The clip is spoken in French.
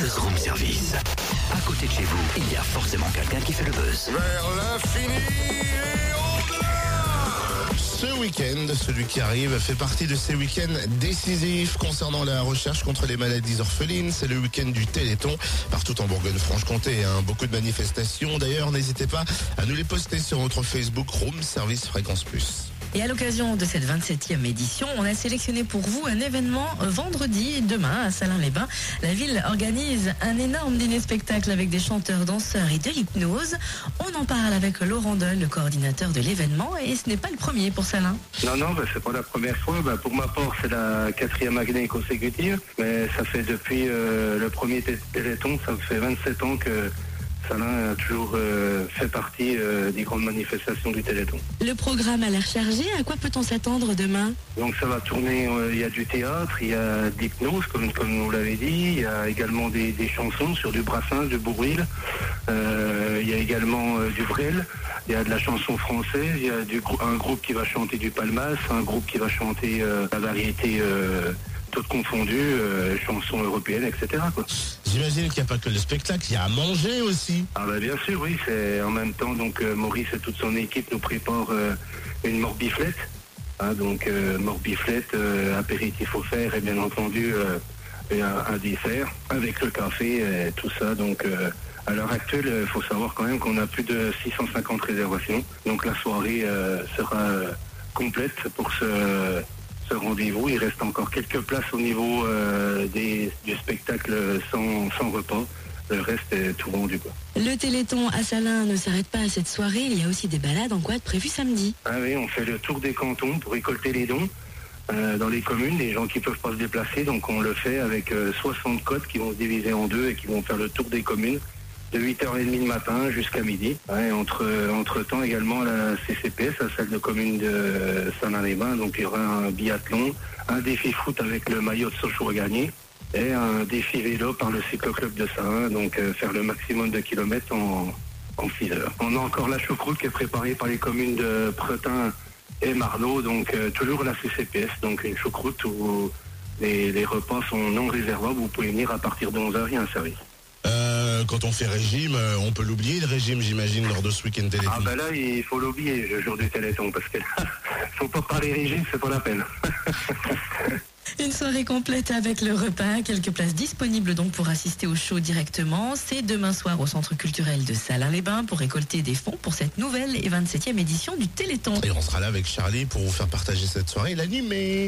room service. À côté de chez vous, il y a forcément quelqu'un qui fait le buzz. Ce week-end, celui qui arrive, fait partie de ces week-ends décisifs concernant la recherche contre les maladies orphelines. C'est le week-end du Téléthon partout en Bourgogne-Franche-Comté. hein. Beaucoup de manifestations. D'ailleurs, n'hésitez pas à nous les poster sur notre Facebook Room Service Fréquence Plus. Et à l'occasion de cette 27e édition, on a sélectionné pour vous un événement euh, vendredi, demain, à Salins-les-Bains. La ville organise un énorme dîner-spectacle avec des chanteurs, danseurs et de l'hypnose. On en parle avec Laurent Doll, le coordinateur de l'événement, et ce n'est pas le premier pour Salins. Non, non, bah, c'est pas la première fois. Bah, pour ma part, c'est la quatrième année consécutive. Mais ça fait depuis euh, le premier té- téléthon, ça fait 27 ans que Salin a toujours euh, fait partie euh, des grandes manifestations du téléthon. Le programme a l'air chargé. À quoi peut-on s'attendre demain? Donc ça va tourner, euh, il y a du théâtre, il y a de l'hypnose, comme, comme vous l'avez dit, il y a également des, des chansons sur du brassin, du bourril, il y a également du brel, il y a de la chanson française, il y a du, un groupe qui va chanter du palmas, un groupe qui va chanter la variété euh, toute confondue, euh, chansons européennes, etc. quoi. J'imagine qu'il n'y a pas que le spectacle, il y a à manger aussi. Ah bah bien sûr, oui, c'est en même temps, donc euh, Maurice et toute son équipe nous préparent euh, une morbiflette. Hein, donc euh, morbiflette, apéritif offert et bien entendu et un, un dessert avec le café et tout ça. Donc à l'heure actuelle, il faut savoir quand même qu'on a plus de 650 réservations. Donc la soirée euh, sera complète pour ce, ce rendez-vous. Il reste encore quelques places au niveau euh, des, du spectacle sans, sans repas. Le reste est tout vendu. Quoi. Le Téléthon à Salins ne s'arrête pas à cette soirée. Il y a aussi des balades en quad prévues samedi. Ah oui, on fait le tour des cantons pour récolter les dons euh, dans les communes, les gens qui peuvent pas se déplacer. Donc on le fait avec euh, 60 codes qui vont se diviser en deux et qui vont faire le tour des communes de 8h30 le matin jusqu'à midi. Ouais, entre, entre temps également la CCPS, la salle de commune de Saint-Lain-les-Bains. Donc il y aura un biathlon, un défi foot avec le maillot de Sochaux à et un défi vélo par le cycloclub de Saint. Donc euh, faire le maximum de kilomètres en, en 6 heures. On a encore la choucroute qui est préparée par les communes de Pretin et Marneau, donc euh, toujours la CCPS, donc une choucroute où les, les repas sont non réservables, vous pouvez venir à partir de 11h, il y a un service. Euh, quand on fait régime, euh, on peut l'oublier le régime, j'imagine, lors de ce week-end Téléthon. Ah ben là, il faut l'oublier le jour du téléthon, parce que faut pas parler régime, c'est pas la peine. Une soirée complète avec le repas, quelques places disponibles donc pour assister au show directement. C'est demain soir au Centre culturel de Salins-les-Bains pour récolter des fonds pour cette nouvelle et 27e édition du Téléthon. Et on sera là avec Charlie pour vous faire partager cette soirée et l'animer.